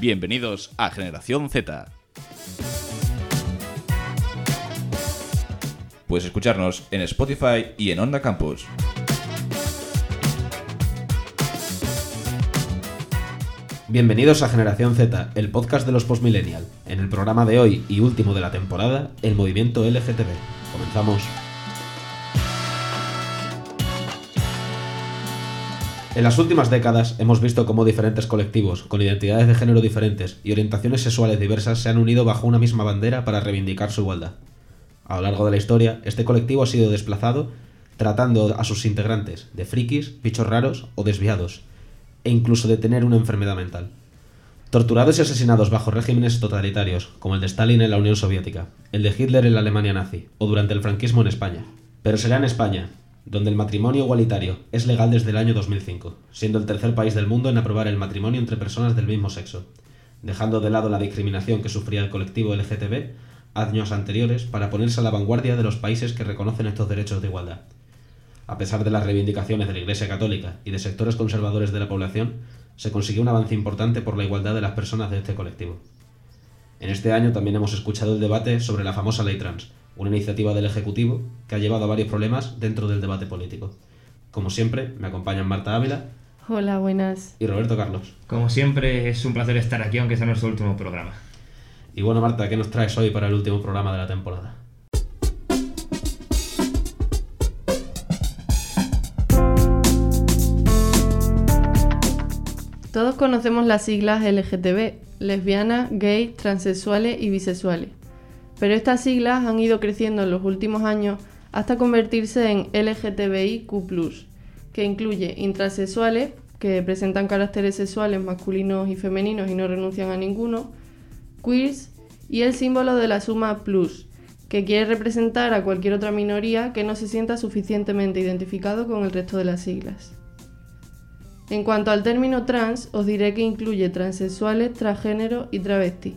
Bienvenidos a Generación Z. Puedes escucharnos en Spotify y en Onda Campus. Bienvenidos a Generación Z, el podcast de los postmillennial. En el programa de hoy y último de la temporada, el movimiento LGTB. Comenzamos. En las últimas décadas hemos visto cómo diferentes colectivos, con identidades de género diferentes y orientaciones sexuales diversas, se han unido bajo una misma bandera para reivindicar su igualdad. A lo largo de la historia, este colectivo ha sido desplazado tratando a sus integrantes de frikis, bichos raros o desviados, e incluso de tener una enfermedad mental. Torturados y asesinados bajo regímenes totalitarios, como el de Stalin en la Unión Soviética, el de Hitler en la Alemania nazi o durante el franquismo en España. Pero será en España, donde el matrimonio igualitario es legal desde el año 2005, siendo el tercer país del mundo en aprobar el matrimonio entre personas del mismo sexo, dejando de lado la discriminación que sufría el colectivo LGTB años anteriores para ponerse a la vanguardia de los países que reconocen estos derechos de igualdad. A pesar de las reivindicaciones de la Iglesia Católica y de sectores conservadores de la población, se consiguió un avance importante por la igualdad de las personas de este colectivo. En este año también hemos escuchado el debate sobre la famosa ley trans, una iniciativa del Ejecutivo que ha llevado a varios problemas dentro del debate político. Como siempre, me acompañan Marta Ávila Hola, buenas. y Roberto Carlos. Como siempre, es un placer estar aquí, aunque sea nuestro último programa. Y bueno, Marta, ¿qué nos traes hoy para el último programa de la temporada? Todos conocemos las siglas LGTB, lesbianas, gays, transexuales y bisexuales. Pero estas siglas han ido creciendo en los últimos años hasta convertirse en LGTBIQ, que incluye intrasexuales, que presentan caracteres sexuales masculinos y femeninos y no renuncian a ninguno, queers y el símbolo de la suma plus, que quiere representar a cualquier otra minoría que no se sienta suficientemente identificado con el resto de las siglas. En cuanto al término trans, os diré que incluye transexuales, transgénero y travesti.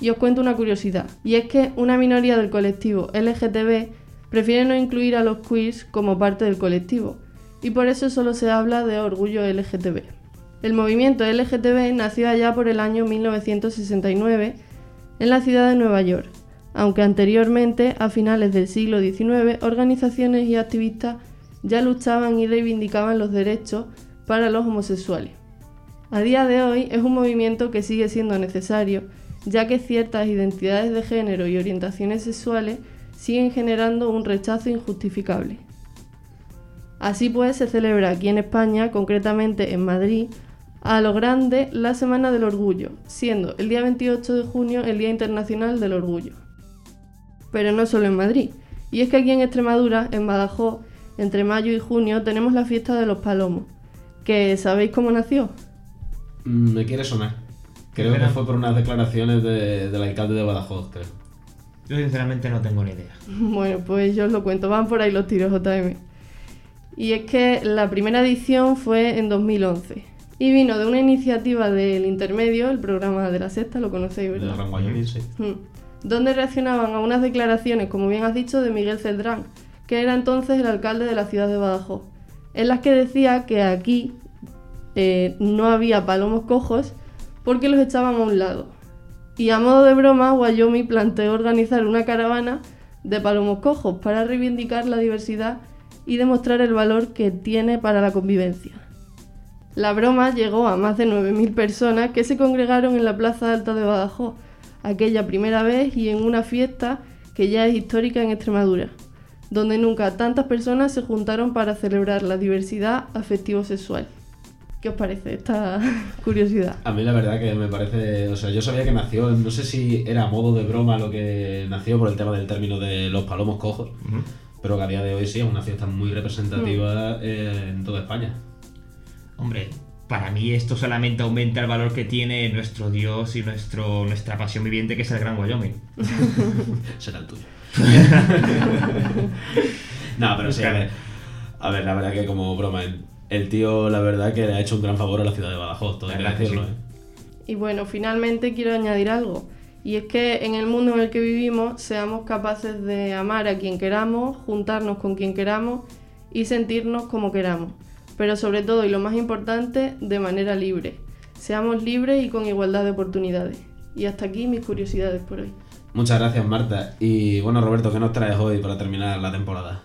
Y os cuento una curiosidad, y es que una minoría del colectivo LGTB prefiere no incluir a los queers como parte del colectivo, y por eso solo se habla de orgullo LGTB. El movimiento LGTB nació allá por el año 1969 en la ciudad de Nueva York, aunque anteriormente, a finales del siglo XIX, organizaciones y activistas ya luchaban y reivindicaban los derechos para los homosexuales. A día de hoy es un movimiento que sigue siendo necesario, ya que ciertas identidades de género y orientaciones sexuales siguen generando un rechazo injustificable. Así pues, se celebra aquí en España, concretamente en Madrid, a lo grande la Semana del Orgullo, siendo el día 28 de junio el Día Internacional del Orgullo. Pero no solo en Madrid, y es que aquí en Extremadura, en Badajoz, entre mayo y junio tenemos la fiesta de los palomos, que ¿sabéis cómo nació? Mm, me quiere sonar. Creo que fue por unas declaraciones de- del alcalde de Badajoz, creo. Yo sinceramente no tengo ni idea. Bueno, pues yo os lo cuento, van por ahí los tiros JM. Y es que la primera edición fue en 2011 y vino de una iniciativa del Intermedio, el programa de la sexta, lo conocéis, De ¿verdad? Wyoming, sí. Mm. Donde reaccionaban a unas declaraciones, como bien has dicho, de Miguel Celdrán, que era entonces el alcalde de la ciudad de Badajoz, en las que decía que aquí eh, no había palomos cojos porque los echaban a un lado. Y a modo de broma, Wyoming planteó organizar una caravana de palomos cojos para reivindicar la diversidad y demostrar el valor que tiene para la convivencia. La broma llegó a más de 9.000 personas que se congregaron en la Plaza Alta de Badajoz, aquella primera vez y en una fiesta que ya es histórica en Extremadura, donde nunca tantas personas se juntaron para celebrar la diversidad afectivo-sexual. ¿Qué os parece esta curiosidad? A mí la verdad que me parece, o sea, yo sabía que nació, no sé si era a modo de broma lo que nació por el tema del término de los palomos cojos, pero que a día de hoy sí es una fiesta muy representativa eh, en toda España. Hombre, para mí esto solamente aumenta el valor que tiene nuestro Dios y nuestro, nuestra pasión viviente, que es el Gran Wyoming. Será el tuyo. no, pero sí, a ver, a ver, la verdad que como broma, el, el tío la verdad que le ha hecho un gran favor a la ciudad de Badajoz, todo hay que decirlo, sí. ¿eh? Y bueno, finalmente quiero añadir algo. Y es que en el mundo en el que vivimos seamos capaces de amar a quien queramos, juntarnos con quien queramos y sentirnos como queramos. Pero sobre todo, y lo más importante, de manera libre, Seamos libres y con igualdad de oportunidades. Y hasta aquí mis curiosidades por hoy. Muchas gracias, Marta. Y bueno, Roberto, ¿qué nos traes hoy para terminar la temporada?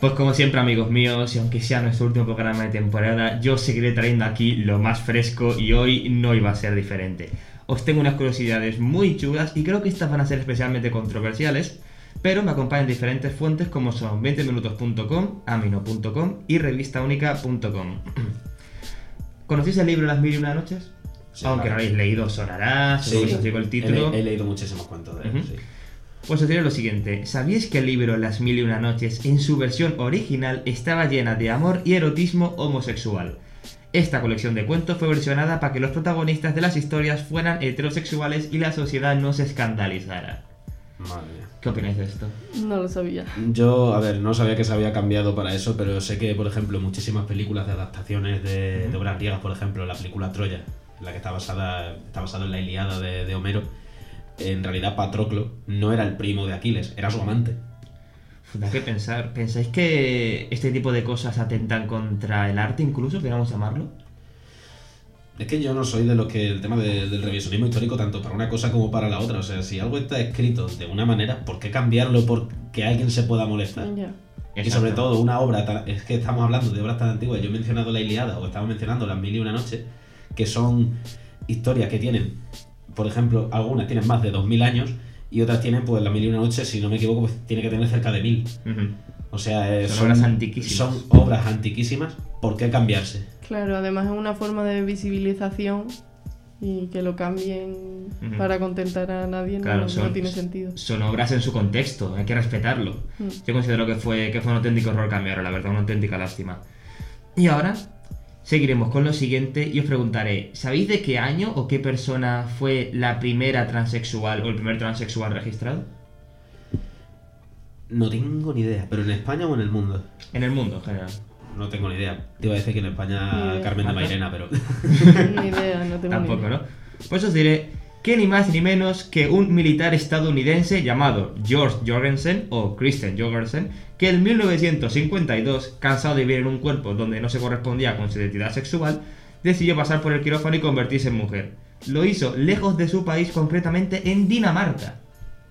Pues como siempre amigos míos, y aunque sea nuestro último programa de temporada, yo seguiré trayendo aquí lo más fresco y hoy no iba a ser diferente. Os tengo unas curiosidades muy chulas y creo que estas van a ser especialmente controversiales, pero me acompañan diferentes fuentes como son 20minutos.com, amino.com y revistaúnica.com. ¿Conocéis el libro Las mil y una noches? Sí, Aunque claro. no habéis leído, sonará, seguro que os digo el He, título. le- he leído muchísimos cuentos de él, sí. Pues os diré lo siguiente, ¿sabíais que el libro Las Mil y Una Noches en su versión original estaba llena de amor y erotismo homosexual? Esta colección de cuentos fue versionada para que los protagonistas de las historias fueran heterosexuales y la sociedad no se escandalizara. Madre mía. ¿Qué opináis de esto? No lo sabía. Yo, a ver, no sabía que se había cambiado para eso, pero sé que, por ejemplo, muchísimas películas de adaptaciones de, de obras griegas, por ejemplo, la película Troya, en la que está basada, está basado en la Iliada de, de Homero, en realidad Patroclo no era el primo de Aquiles, era su amante. Da que pensar. ¿Pensáis que este tipo de cosas atentan contra el arte incluso, queramos llamarlo? Es que yo no soy de los que el tema de- del revisionismo histórico, tanto para una cosa como para la otra. O sea, si algo está escrito de una manera, ¿por qué cambiarlo porque alguien se pueda molestar? Ya. Y sobre todo una obra, tan- es que estamos hablando de obras tan antiguas, yo he mencionado la Iliada o estamos mencionando las Mil y una noches, que son historias que tienen, por ejemplo, algunas tienen más de 2000 años y otras tienen, pues las Mil y una noches, si no me equivoco, pues tiene que tener cerca de 1000. Ujú. O sea, eh, Son obras antiquísimas. Son obras antiquísimas, ¿por qué cambiarse? Claro, además es una forma de visibilización y que lo cambien para contentar a nadie no- Claro, no, son- tiene sentido. Son obras en su contexto, hay que respetarlo. Mm. Yo considero que fue, que fue un auténtico error cambiarlo, la verdad, una auténtica lástima. Y ahora seguiremos con lo siguiente y os preguntaré, ¿sabéis de qué año o qué persona fue la primera transexual o el primer transexual registrado? No tengo ni idea, pero en España o en el mundo. En el mundo en general. No tengo ni idea. Te iba a decir que en España. Carmen de. Mairena, pero... Ni idea, no tengo ni Tampoco, idea. ¿no? Pues os diré que ni más ni menos que un militar estadounidense llamado George Jorgensen o Christian Jorgensen, que en 1952, cansado de vivir en un cuerpo donde no se correspondía con su identidad sexual, decidió pasar por el quirófano y convertirse en mujer. Lo hizo lejos de su país, concretamente en Dinamarca,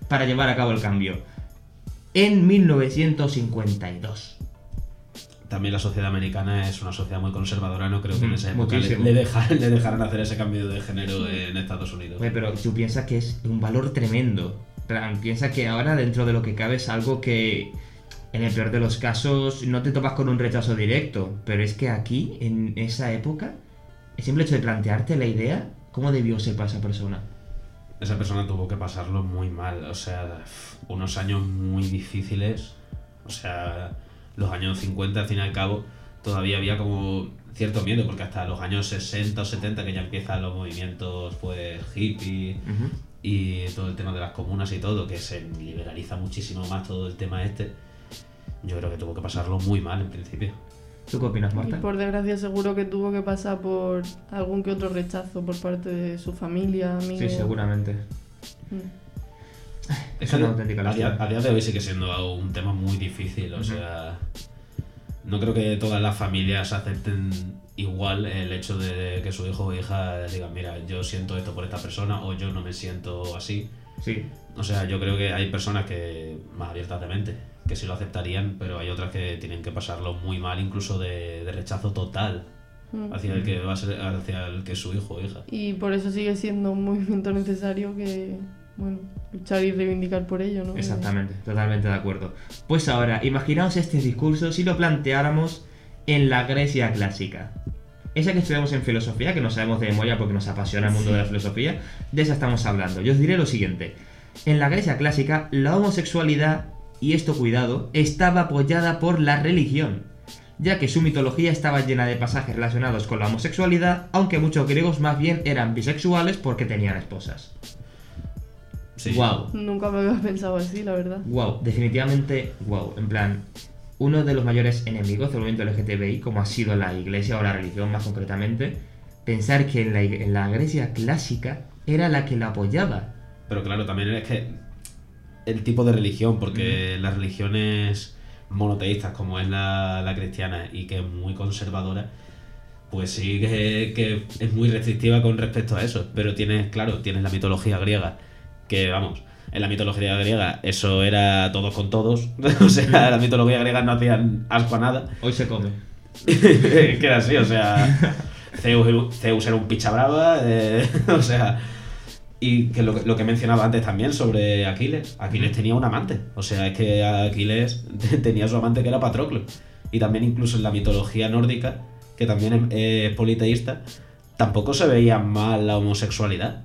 para llevar a cabo el cambio. En 1952. También la sociedad americana es una sociedad muy conservadora, no creo que en Mm, esa época le, le deja- le dejaran hacer ese cambio de género en Estados Unidos. Oye, pero tú piensas que es un valor tremendo. Piensa que ahora dentro de lo que cabe es algo que en el peor de los casos no te topas con un rechazo directo. Pero es que aquí, en esa época, el simple hecho de plantearte la idea, ¿cómo debió ser para esa persona? Esa persona tuvo que pasarlo muy mal, o sea, unos años muy difíciles, o sea, los años 50 al fin y al cabo todavía había como cierto miedo, porque hasta los años 60 o 70 que ya empiezan los movimientos pues hippie y todo el tema de las comunas y todo, que se liberaliza muchísimo más todo el tema este, yo creo que tuvo que pasarlo muy mal en principio. ¿Tú qué opinas, Y Marta? por desgracia seguro que tuvo que pasar por algún que otro rechazo por parte de su familia, amigos. Sí, seguramente. Mm. Es una auténtica a, día, a día de hoy sigue siendo un tema muy difícil, o Ujú. sea, no creo que todas las familias acepten igual el hecho de que su hijo o hija digan, mira, yo siento esto por esta persona o yo no me siento así. Sí, O sea, yo creo que hay personas que, más abiertas de mente, que sí lo aceptarían, pero hay otras que tienen que pasarlo muy mal, incluso de, de rechazo total hacia el que va a ser, hacia el que es su hijo o hija. Y por eso sigue siendo un movimiento necesario que, bueno, luchar y reivindicar por ello, ¿no? Exactamente, totalmente de acuerdo. Pues ahora, imaginaos este discurso si lo planteáramos en la Grecia clásica. Esa que estudiamos en filosofía, que no sabemos de memoria porque nos apasiona el mundo de la filosofía, de esa estamos hablando. Yo os diré lo siguiente. En la Grecia clásica, la homosexualidad, y esto cuidado, estaba apoyada por la religión, ya que su mitología estaba llena de pasajes relacionados con la homosexualidad, aunque muchos griegos más bien eran bisexuales porque tenían esposas. Sí. Wow. Nunca me había pensado así, la verdad. Wow, definitivamente wow. En plan, uno de los mayores enemigos del movimiento LGTBI, como ha sido la iglesia o la religión más concretamente, pensar que en la, ig- en la Grecia clásica era la que la apoyaba. Pero claro, también es que el tipo de religión, porque las religiones monoteístas, como es la, la cristiana y que es muy conservadora, pues sí que, que es muy restrictiva con respecto a eso. Pero tienes, claro, tienes la mitología griega, que vamos, en la mitología griega eso era todos con todos. o sea, la mitología griega no hacían asco a nada. Hoy se come. que era así, o sea, Zeus, Zeus era un picha brava, eh, o sea, y que lo, que- lo que mencionaba antes también sobre Aquiles, Aquiles tenía un amante, o sea, es que Aquiles tenía su amante que era Patroclo, y también incluso en la mitología nórdica, que también es, es politeísta, tampoco se veía mal la homosexualidad,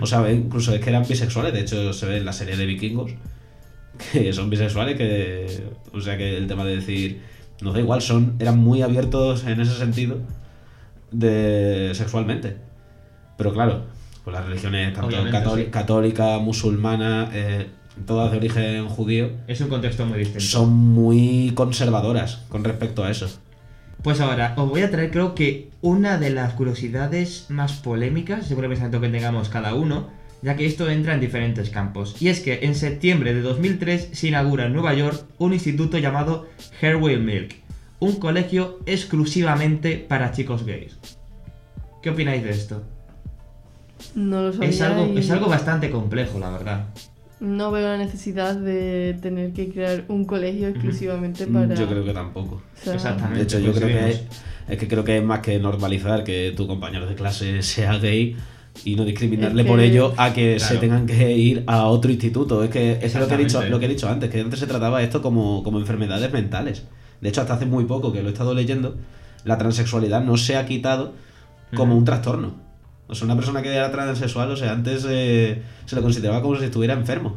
O sea, incluso es que eran bisexuales, de hecho se ve en la serie de vikingos, que son bisexuales, que. O sea que el tema de decir. Nos da igual, son. eran muy abiertos en ese sentido. De. sexualmente. Pero claro, pues las religiones tanto Obviamente, cató- sí. católica, musulmana, eh, todas de origen judío, Es un contexto muy distinto. son muy conservadoras con respecto a eso. Pues ahora, os voy a traer creo que una de las curiosidades más polémicas, según el pensamiento que tengamos cada uno, ya que esto entra en diferentes campos. Y es que en septiembre de 2003 se inaugura en Nueva York un instituto llamado Hairwell Milk, un colegio exclusivamente para chicos gays. ¿Qué opináis de esto? No lo sabía Es algo, y es algo bastante complejo, la verdad. No veo la necesidad de tener que crear un colegio exclusivamente para... Yo creo que tampoco. o sea, Exactamente. De hecho, yo creo que es, es que creo que es más que normalizar que tu compañero de clase sea gay y no discriminarle Es que- por ello a que se tengan que ir a otro instituto. Es que es lo que he dicho, lo que he dicho antes, que antes se trataba esto como, como enfermedades mentales. De hecho, hasta hace muy poco que lo he estado leyendo, la transexualidad no se ha quitado como un trastorno. O sea, una persona que era transexual, o sea, antes eh, se lo consideraba como si estuviera enfermo.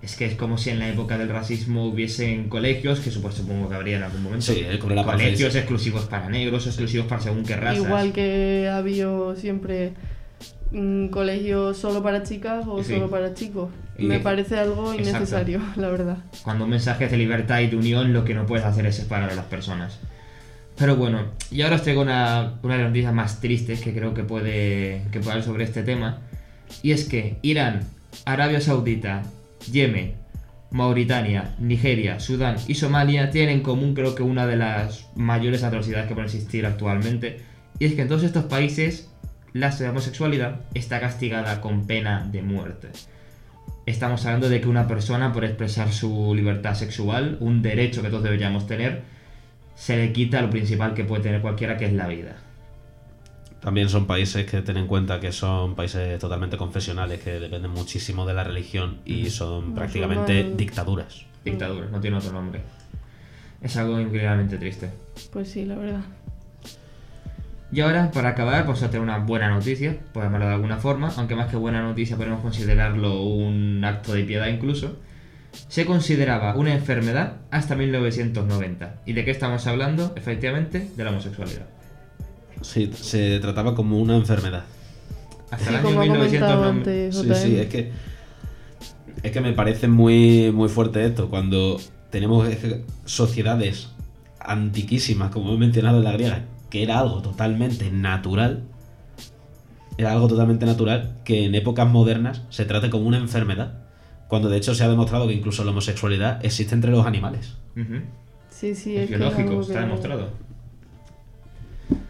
Es que es como si en la época del racismo hubiesen colegios, que supuesto supongo que habría en algún momento. Sí, colegios exclusivos para negros, exclusivos para según qué razas. Igual que ha habido siempre un colegio solo para chicas o Sí. solo para chicos. Y- Me parece algo Exacto. innecesario, la verdad. Cuando un mensaje es de libertad y de unión, lo que no puedes hacer es separar a las personas. Pero bueno, y ahora os traigo una, una de las noticias más tristes que creo que puede, que puede haber sobre este tema. Y es que Irán, Arabia Saudita, Yemen, Mauritania, Nigeria, Sudán y Somalia tienen en común creo que una de las mayores atrocidades que pueden existir actualmente. Y es que en todos estos países la homosexualidad está castigada con pena de muerte. Estamos hablando de que una persona por expresar su libertad sexual, un derecho que todos deberíamos tener, se le quita lo principal que puede tener cualquiera, que es la vida. También son países que ten en cuenta que son países totalmente confesionales, que dependen muchísimo de la religión y son prácticamente dictaduras. Dictadura, no tiene otro nombre. Es algo increíblemente triste. Pues sí, la verdad. Y ahora, para acabar, vamos a tener una buena noticia, por llamarlo de alguna forma, aunque más que buena noticia podemos considerarlo un acto de piedad incluso. Se consideraba una enfermedad hasta 1990. ¿Y de qué estamos hablando? Efectivamente, de la homosexualidad. Sí, se trataba como una enfermedad. Hasta Sí, el año como ha comentado 1990. antes Sí, sí, es que es que me parece muy muy fuerte esto cuando tenemos sociedades antiquísimas, como he mencionado en la griega, que era algo totalmente natural. Era algo totalmente natural que en épocas modernas se trate como una enfermedad. Cuando de hecho se ha demostrado que incluso la homosexualidad existe entre los animales. Sí, sí, Es es, biológico, está que- demostrado.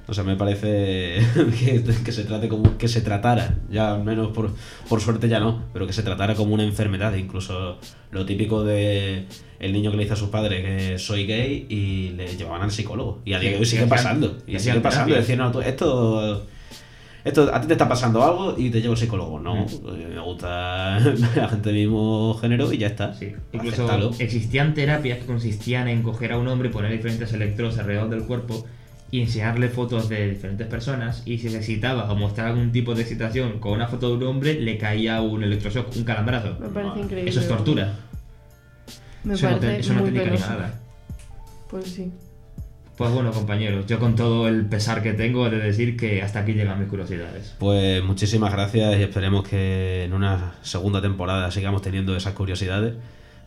O sea, me parece que, que se trate como que se tratara, ya al menos por, por suerte ya no, pero que se tratara como una enfermedad, incluso lo típico de el niño que le dice a sus padres que soy gay y le llevaban al psicólogo. Y a día de hoy sigue pasando. y sigue pasando. Decir, no, esto, esto a ti te está pasando algo y te llevo psicólogo. No, Mm. me gusta la gente del mismo género y ya está. Sí, incluso Acéptalo. existían terapias que consistían en coger a un hombre, poner diferentes electrodos alrededor del cuerpo y enseñarle fotos de diferentes personas y si se excitaba o mostraba algún tipo de excitación con una foto de un hombre, le caía un electroshock, un calambrazo. Me parece increíble. Eso es tortura. Me eso no, parece te- eso no muy penoso. nada. Pues sí. Pues bueno, compañeros, yo con todo el pesar que tengo he de decir que hasta aquí llegan mis curiosidades. Pues muchísimas gracias y esperemos que en una segunda temporada sigamos teniendo esas curiosidades.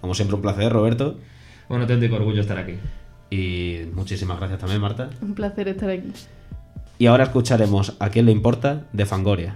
Como siempre, un placer, Roberto. Un auténtico orgullo estar aquí. Y muchísimas gracias también, Marta. Un placer estar aquí. Y ahora escucharemos a quién le importa de Fangoria.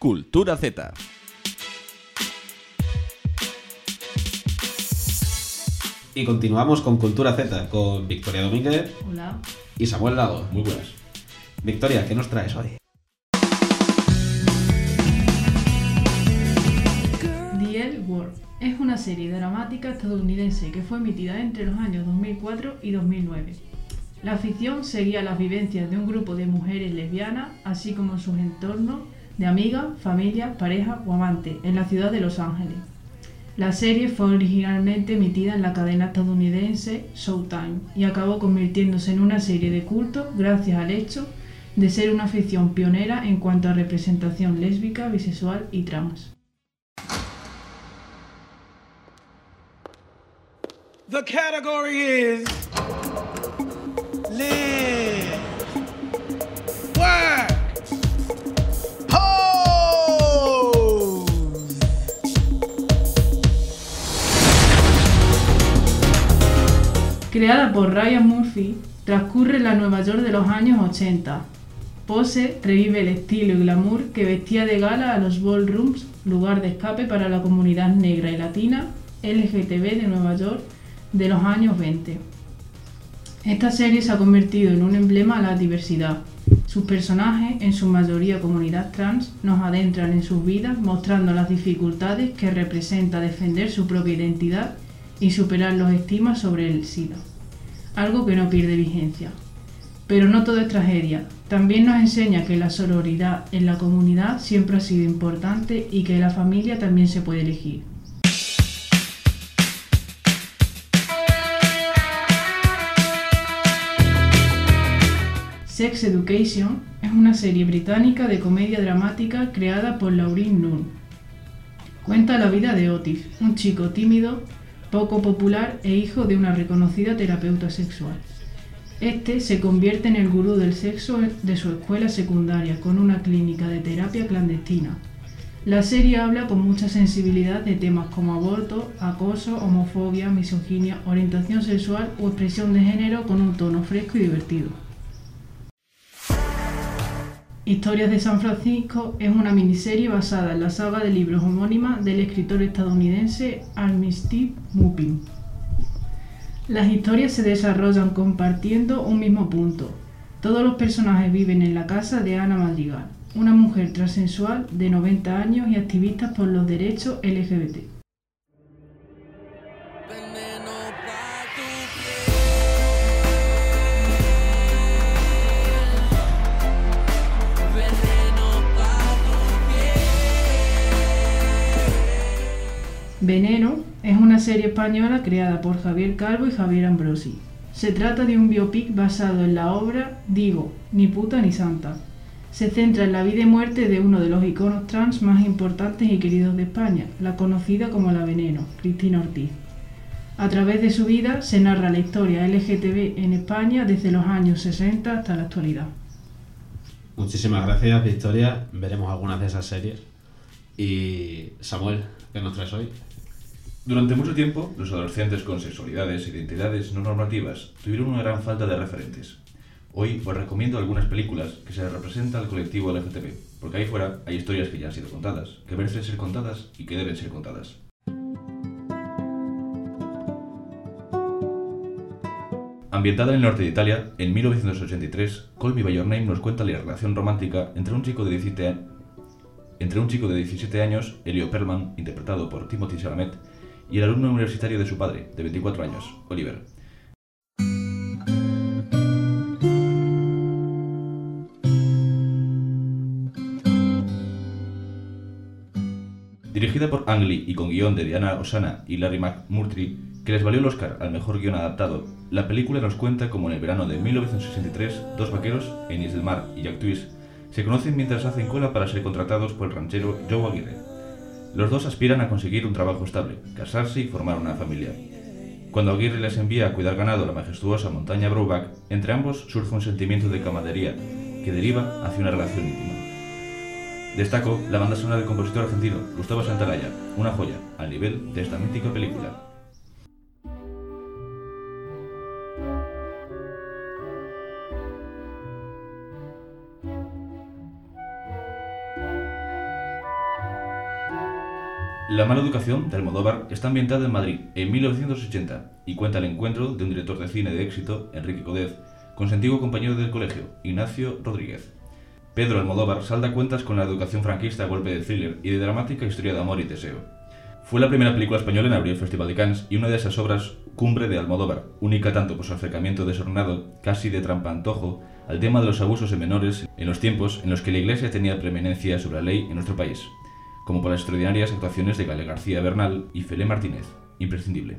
Cultura Z. Y continuamos con Cultura Z, con Victoria Domínguez Hola. y Samuel Lago. Muy buenas. Victoria, ¿qué nos traes hoy? The L Word es una serie dramática estadounidense que fue emitida entre los años 2004 y 2009. La ficción seguía las vivencias de un grupo de mujeres lesbianas, así como sus entornos de amigas, familia, pareja o amante en la ciudad de Los Ángeles. La serie fue originalmente emitida en la cadena estadounidense Showtime y acabó convirtiéndose en una serie de culto gracias al hecho de ser una ficción pionera en cuanto a representación lésbica, bisexual y trans. Creada por Ryan Murphy, transcurre en la Nueva York de los años 80. Pose revive el estilo y glamour que vestía de gala a los ballrooms, lugar de escape para la comunidad negra y latina LGTB de Nueva York de los años 20. Esta serie se ha convertido en un emblema a la diversidad. Sus personajes, en su mayoría comunidad trans, nos adentran en sus vidas mostrando las dificultades que representa defender su propia identidad y superar los estigmas sobre el SIDA, algo que no pierde vigencia. Pero no todo es tragedia, también nos enseña que la sororidad en la comunidad siempre ha sido importante y que la familia también se puede elegir. Sex Education es una serie británica de comedia dramática creada por Laureen Nunn. Cuenta la vida de Otis, un chico tímido, poco popular e hijo de una reconocida terapeuta sexual. Este se convierte en el gurú del sexo de su escuela secundaria con una clínica de terapia clandestina. La serie habla con mucha sensibilidad de temas como aborto, acoso, homofobia, misoginia, orientación sexual o expresión de género con un tono fresco y divertido. Historias de San Francisco es una miniserie basada en la saga de libros homónima del escritor estadounidense Armistice Mupin. Las historias se desarrollan compartiendo un mismo punto. Todos los personajes viven en la casa de Ana Madrigal, una mujer transexual de 90 años y activista por los derechos LGBT. Veneno es una serie española creada por Javier Calvo y Javier Ambrosi. Se trata de un biopic basado en la obra Digo, ni puta ni santa. Se centra en la vida y muerte de uno de los iconos trans más importantes y queridos de España, la conocida como la Veneno, Cristina Ortiz. A través de su vida se narra la historia LGTB en España desde los años 60 hasta la actualidad. Muchísimas gracias, Victoria. Veremos algunas de esas series. Y Samuel, ¿qué nos traes hoy? Durante mucho tiempo, los adolescentes con sexualidades e identidades no normativas tuvieron una gran falta de referentes. Hoy os recomiendo algunas películas que se representan al colectivo LGTB, porque ahí fuera hay historias que ya han sido contadas, que merecen ser contadas y que deben ser contadas. Ambientada en el norte de Italia, en 1983, Call Me By Your Name nos cuenta la relación romántica entre un chico de 17 años entre un chico de 17 años, Elio Perlman, interpretado por Timothy Chalamet, y el alumno universitario de su padre, de 24 años, Oliver. Dirigida por Ang Lee y con guion de Diana Osana y Larry McMurtry, que les valió el Oscar al mejor guion adaptado, la película nos cuenta cómo en el verano de 1963, dos vaqueros, Enis del Mar y Jack Twist, se conocen mientras hacen cola para ser contratados por el ranchero Joe Aguirre. Los dos aspiran a conseguir un trabajo estable, casarse y formar una familia. Cuando Aguirre les envía a cuidar ganado la majestuosa montaña Broback, entre ambos surge un sentimiento de camaradería que deriva hacia una relación íntima. Destaco la banda sonora del compositor argentino Gustavo Santaolalla, una joya al nivel de esta mítica película. La mala educación de Almodóvar está ambientada en Madrid en 1980 y cuenta el encuentro de un director de cine de éxito, Enrique Codez, con su antiguo compañero del colegio, Ignacio Rodríguez. Pedro Almodóvar salda cuentas con la educación franquista a golpe de thriller y de dramática historia de amor y deseo. Fue la primera película española en abrir el Festival de Cannes y una de esas obras cumbre de Almodóvar, única tanto por su acercamiento desordenado, casi de trampantojo, al tema de los abusos de menores en los tiempos en los que la Iglesia tenía preeminencia sobre la ley en nuestro país como por las extraordinarias actuaciones de Gale García Bernal y Felé Martínez. Imprescindible.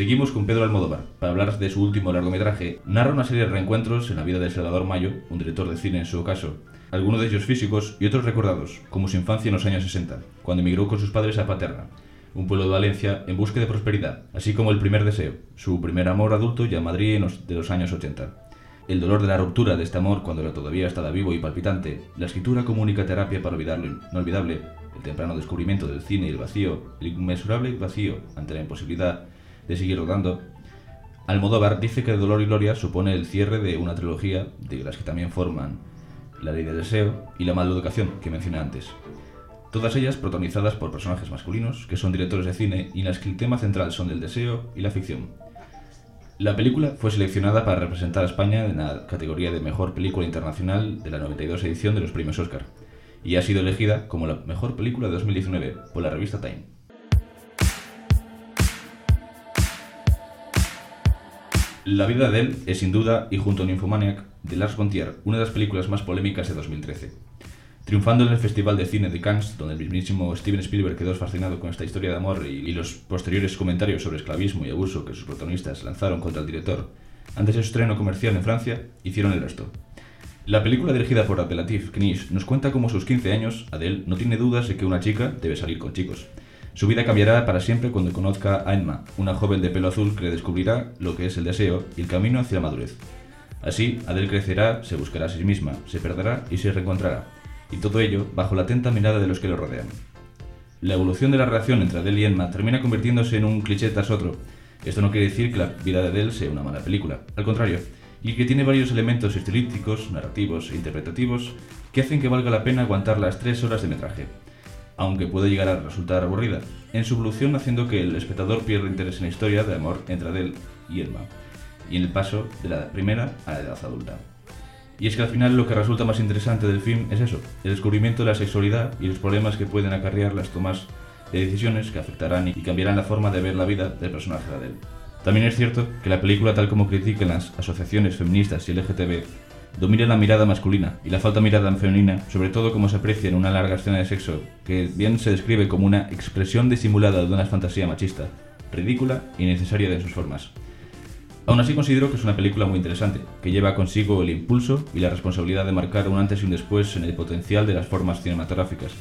Seguimos con Pedro Almodóvar para hablar de su último largometraje. Narra una serie de reencuentros en la vida de Salvador Mayo, un director de cine en su caso, algunos de ellos físicos y otros recordados, como su infancia en los años 60, cuando emigró con sus padres a Paterna, un pueblo de Valencia en busca de prosperidad, así como el primer deseo, su primer amor adulto ya en Madrid de los años 80. El dolor de la ruptura de este amor cuando todavía estaba vivo y palpitante, la escritura como única terapia para olvidar lo inolvidable, el temprano descubrimiento del cine y el vacío, el inmensurable vacío ante la imposibilidad de seguir rodando. Almodóvar dice que Dolor y Gloria supone el cierre de una trilogía de las que también forman La Ley del Deseo y La Maleducación que mencioné antes. Todas ellas protagonizadas por personajes masculinos que son directores de cine y en las que el tema central son el deseo y la ficción. La película fue seleccionada para representar a España en la categoría de Mejor Película Internacional de la 92 edición de los premios Oscar y ha sido elegida como la mejor película de 2019 por la revista Time. La vida de él es sin duda, y junto a Nymphomaniac, de Lars von Trier, una de las películas más polémicas de 2013. Triunfando en el Festival de Cine de Cannes, donde el mismísimo Steven Spielberg quedó fascinado con esta historia de amor y, los posteriores comentarios sobre esclavismo y abuso que sus protagonistas lanzaron contra el director, antes de su estreno comercial en Francia, hicieron el resto. La película dirigida por Abdelatif Knish nos cuenta cómo a sus 15 años, Adele no tiene dudas de que una chica debe salir con chicos. Su vida cambiará para siempre cuando conozca a Emma, una joven de pelo azul que le descubrirá lo que es el deseo y el camino hacia la madurez. Así, Adele crecerá, se buscará a sí misma, se perderá y se reencontrará. y todo ello bajo la atenta mirada de los que lo rodean. La evolución de la relación entre Adele y Emma termina convirtiéndose en un cliché tras otro. Esto no quiere decir que la vida de Adele sea una mala película, al contrario, y que tiene varios elementos estilísticos, narrativos e interpretativos que hacen que valga la pena aguantar las tres horas de metraje, aunque puede llegar a resultar aburrida, en su evolución haciendo que el espectador pierda interés en la historia de amor entre Adele y Emma, y en el paso de la primera a la edad adulta. Y es que al final lo que resulta más interesante del film es eso, el descubrimiento de la sexualidad y los problemas que pueden acarrear las tomas de decisiones que afectarán y cambiarán la forma de ver la vida del personaje de Adele. También es cierto que la película, tal como critican las asociaciones feministas y LGTB, domina la mirada masculina y la falta de mirada femenina, sobre todo como se aprecia en una larga escena de sexo, que bien se describe como una expresión disimulada de una fantasía machista, ridícula y necesaria de sus formas. Aún así considero que es una película muy interesante, que lleva consigo el impulso y la responsabilidad de marcar un antes y un después en el potencial de las formas cinematográficas,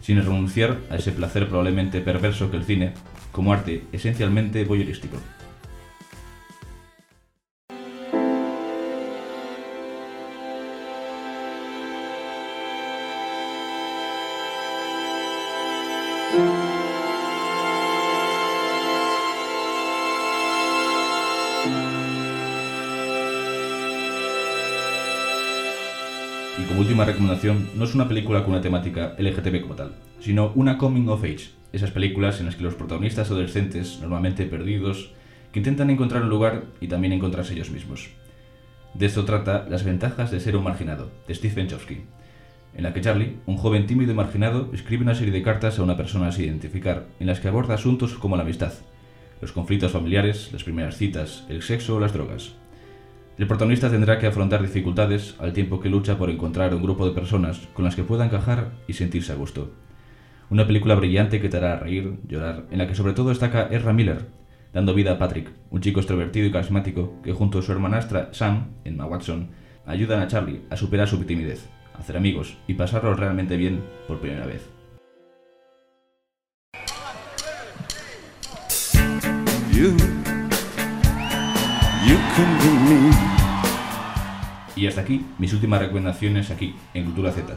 sin renunciar a ese placer probablemente perverso que el cine, como arte esencialmente voyeurístico. Recomendación, no es una película con una temática LGTB como tal, sino una coming of age, esas películas en las que los protagonistas adolescentes, normalmente perdidos, que intentan encontrar un lugar y también encontrarse ellos mismos. De esto trata Las ventajas de ser un marginado, de Stephen Chomsky, en la que Charlie, un joven tímido y marginado, escribe una serie de cartas a una persona a identificar, en las que aborda asuntos como la amistad, los conflictos familiares, las primeras citas, el sexo o las drogas. El protagonista tendrá que afrontar dificultades al tiempo que lucha por encontrar un grupo de personas con las que pueda encajar y sentirse a gusto. Una película brillante que te hará reír, llorar, en la que sobre todo destaca Ezra Miller, dando vida a Patrick, un chico extrovertido y carismático que junto a su hermanastra Sam, Emma Watson, ayudan a Charlie a superar su timidez, hacer amigos y pasarlo realmente bien por primera vez. Y hasta aquí mis últimas recomendaciones aquí, en Cultura Z.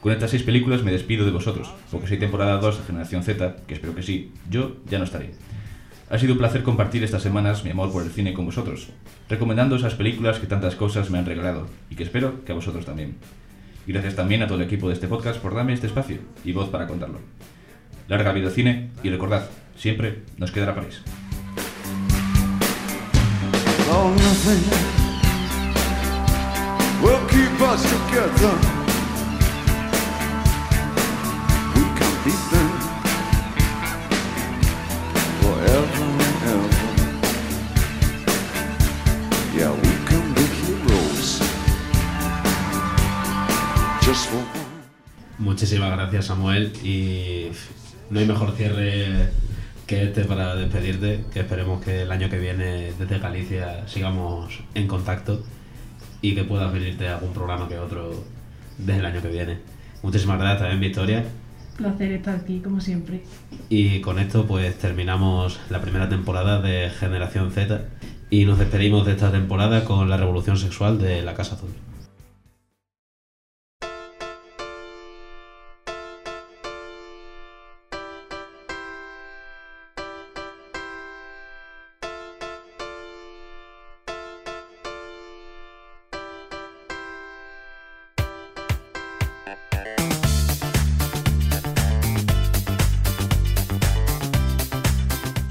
Con estas seis películas me despido de vosotros, porque hay temporada 2 de Generación Z, que espero que sí, yo ya no estaré. Ha sido un placer compartir estas semanas mi amor por el cine con vosotros, recomendando esas películas que tantas cosas me han regalado y que espero que a vosotros también. Y gracias también a todo el equipo de este podcast por darme este espacio y voz para contarlo. Larga vida cine y recordad, siempre nos quedará París. Oh, nothing will keep us together. We can be there forever and ever. Yeah, we can be heroes. Just for. Muchísimas gracias Samuel y no hay mejor cierre que este para despedirte, que esperemos que el año que viene desde Galicia sigamos en contacto y que puedas venirte a algún programa que otro desde el año que viene. Muchísimas gracias también Victoria Placer estar aquí, como siempre. y con esto pues terminamos la primera temporada de Generación Z y nos despedimos de esta temporada con la revolución sexual de la Casa Azul.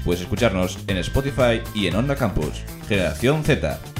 Puedes escucharnos en Spotify y en Onda Campus. Generación Z.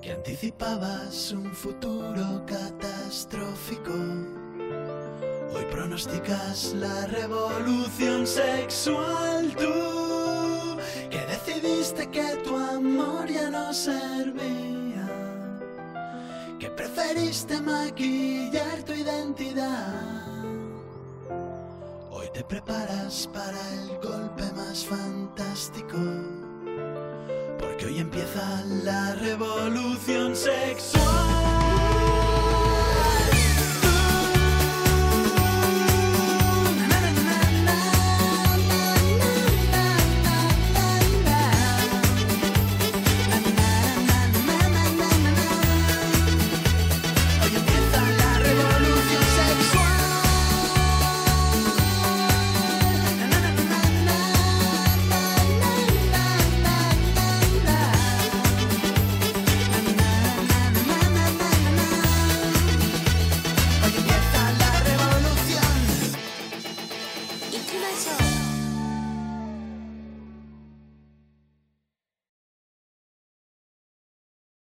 que anticipabas un futuro catastrófico. Hoy pronosticas la revolución sexual tú, que decidiste que tu amor ya no servía, que preferiste maquillar tu identidad. Hoy te preparas para el golpe más fantástico hoy empieza la revolución sexual.